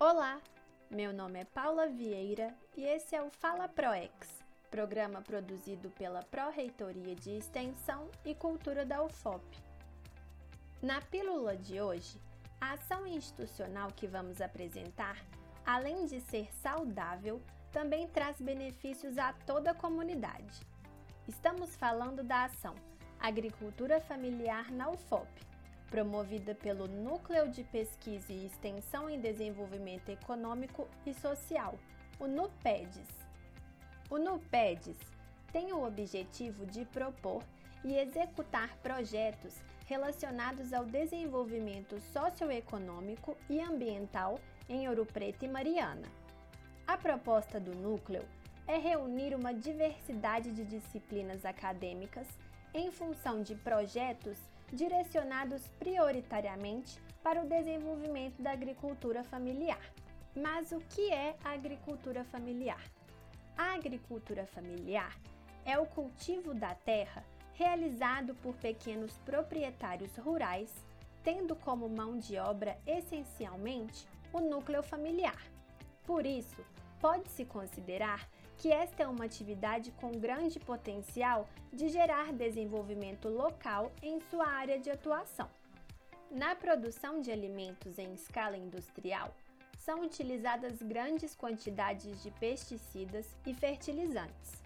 Olá, meu nome é Paula Vieira e esse é o Fala ProEx, programa produzido pela Pró-Reitoria de Extensão e Cultura da UFOP. Na pílula de hoje, a ação institucional que vamos apresentar, além de ser saudável, também traz benefícios a toda a comunidade. Estamos falando da ação Agricultura Familiar na UFOP, promovida pelo Núcleo de Pesquisa e Extensão em Desenvolvimento Econômico e Social, o NUPEDES. O NUPEDES tem o objetivo de propor e executar projetos relacionados ao desenvolvimento socioeconômico e ambiental em Ouro Preto e Mariana. A proposta do núcleo é reunir uma diversidade de disciplinas acadêmicas em função de projetos direcionados prioritariamente para o desenvolvimento da agricultura familiar. Mas o que é a agricultura familiar? A agricultura familiar é o cultivo da terra realizado por pequenos proprietários rurais, tendo como mão de obra essencialmente o núcleo familiar. Por isso, pode-se considerar que esta é uma atividade com grande potencial de gerar desenvolvimento local em sua área de atuação. Na produção de alimentos em escala industrial, são utilizadas grandes quantidades de pesticidas e fertilizantes.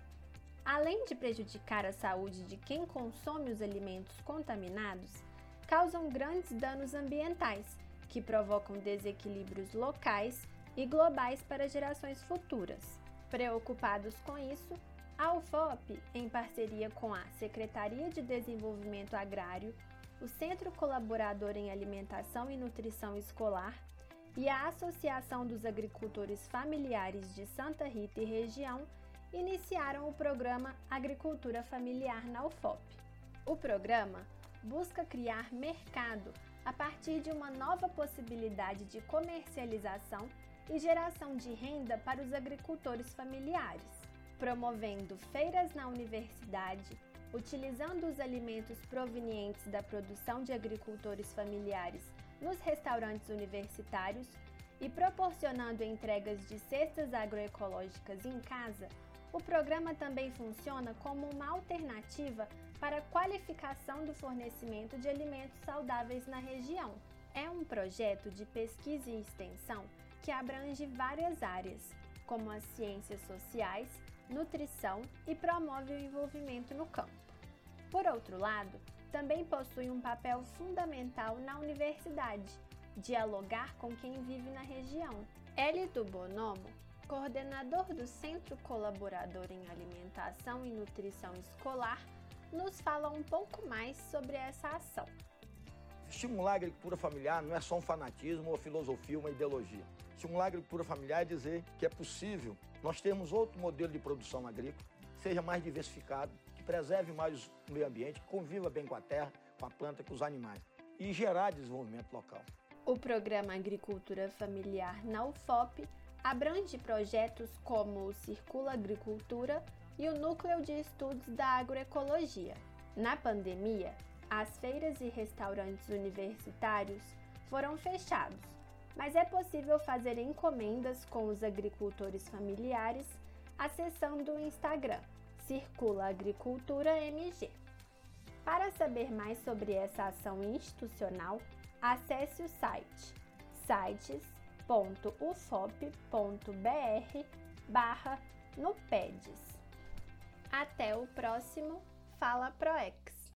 Além de prejudicar a saúde de quem consome os alimentos contaminados, causam grandes danos ambientais, que provocam desequilíbrios locais e globais para gerações futuras. Preocupados com isso, a UFOP, em parceria com a Secretaria de Desenvolvimento Agrário, o Centro Colaborador em Alimentação e Nutrição Escolar e a Associação dos Agricultores Familiares de Santa Rita e Região, iniciaram o programa Agricultura Familiar na UFOP. O programa busca criar mercado a partir de uma nova possibilidade de comercialização e geração de renda para os agricultores familiares, promovendo feiras na universidade, utilizando os alimentos provenientes da produção de agricultores familiares nos restaurantes universitários e proporcionando entregas de cestas agroecológicas em casa, o programa também funciona como uma alternativa para a qualificação do fornecimento de alimentos saudáveis na região. É um projeto de pesquisa e extensão que abrange várias áreas, como as ciências sociais, nutrição e promove o envolvimento no campo. Por outro lado, também possui um papel fundamental na universidade, dialogar com quem vive na região. Hélio Bonomo, coordenador do Centro Colaborador em Alimentação e Nutrição Escolar, nos fala um pouco mais sobre essa ação. Estimular a agricultura familiar não é só um fanatismo ou filosofia, uma ideologia. Estimular a agricultura familiar é dizer que é possível nós termos outro modelo de produção agrícola, seja mais diversificado, que preserve mais o meio ambiente, que conviva bem com a terra, com a planta, com os animais e gerar desenvolvimento local. O programa Agricultura Familiar na UFOP abrange projetos como o Circula Agricultura e o Núcleo de Estudos da Agroecologia. Na pandemia, as feiras e restaurantes universitários foram fechados, mas é possível fazer encomendas com os agricultores familiares acessando o Instagram Circula Agricultura MG. Para saber mais sobre essa ação institucional, acesse o site sites.ufop.br barra Nupedes. Até o próximo Fala ProEx!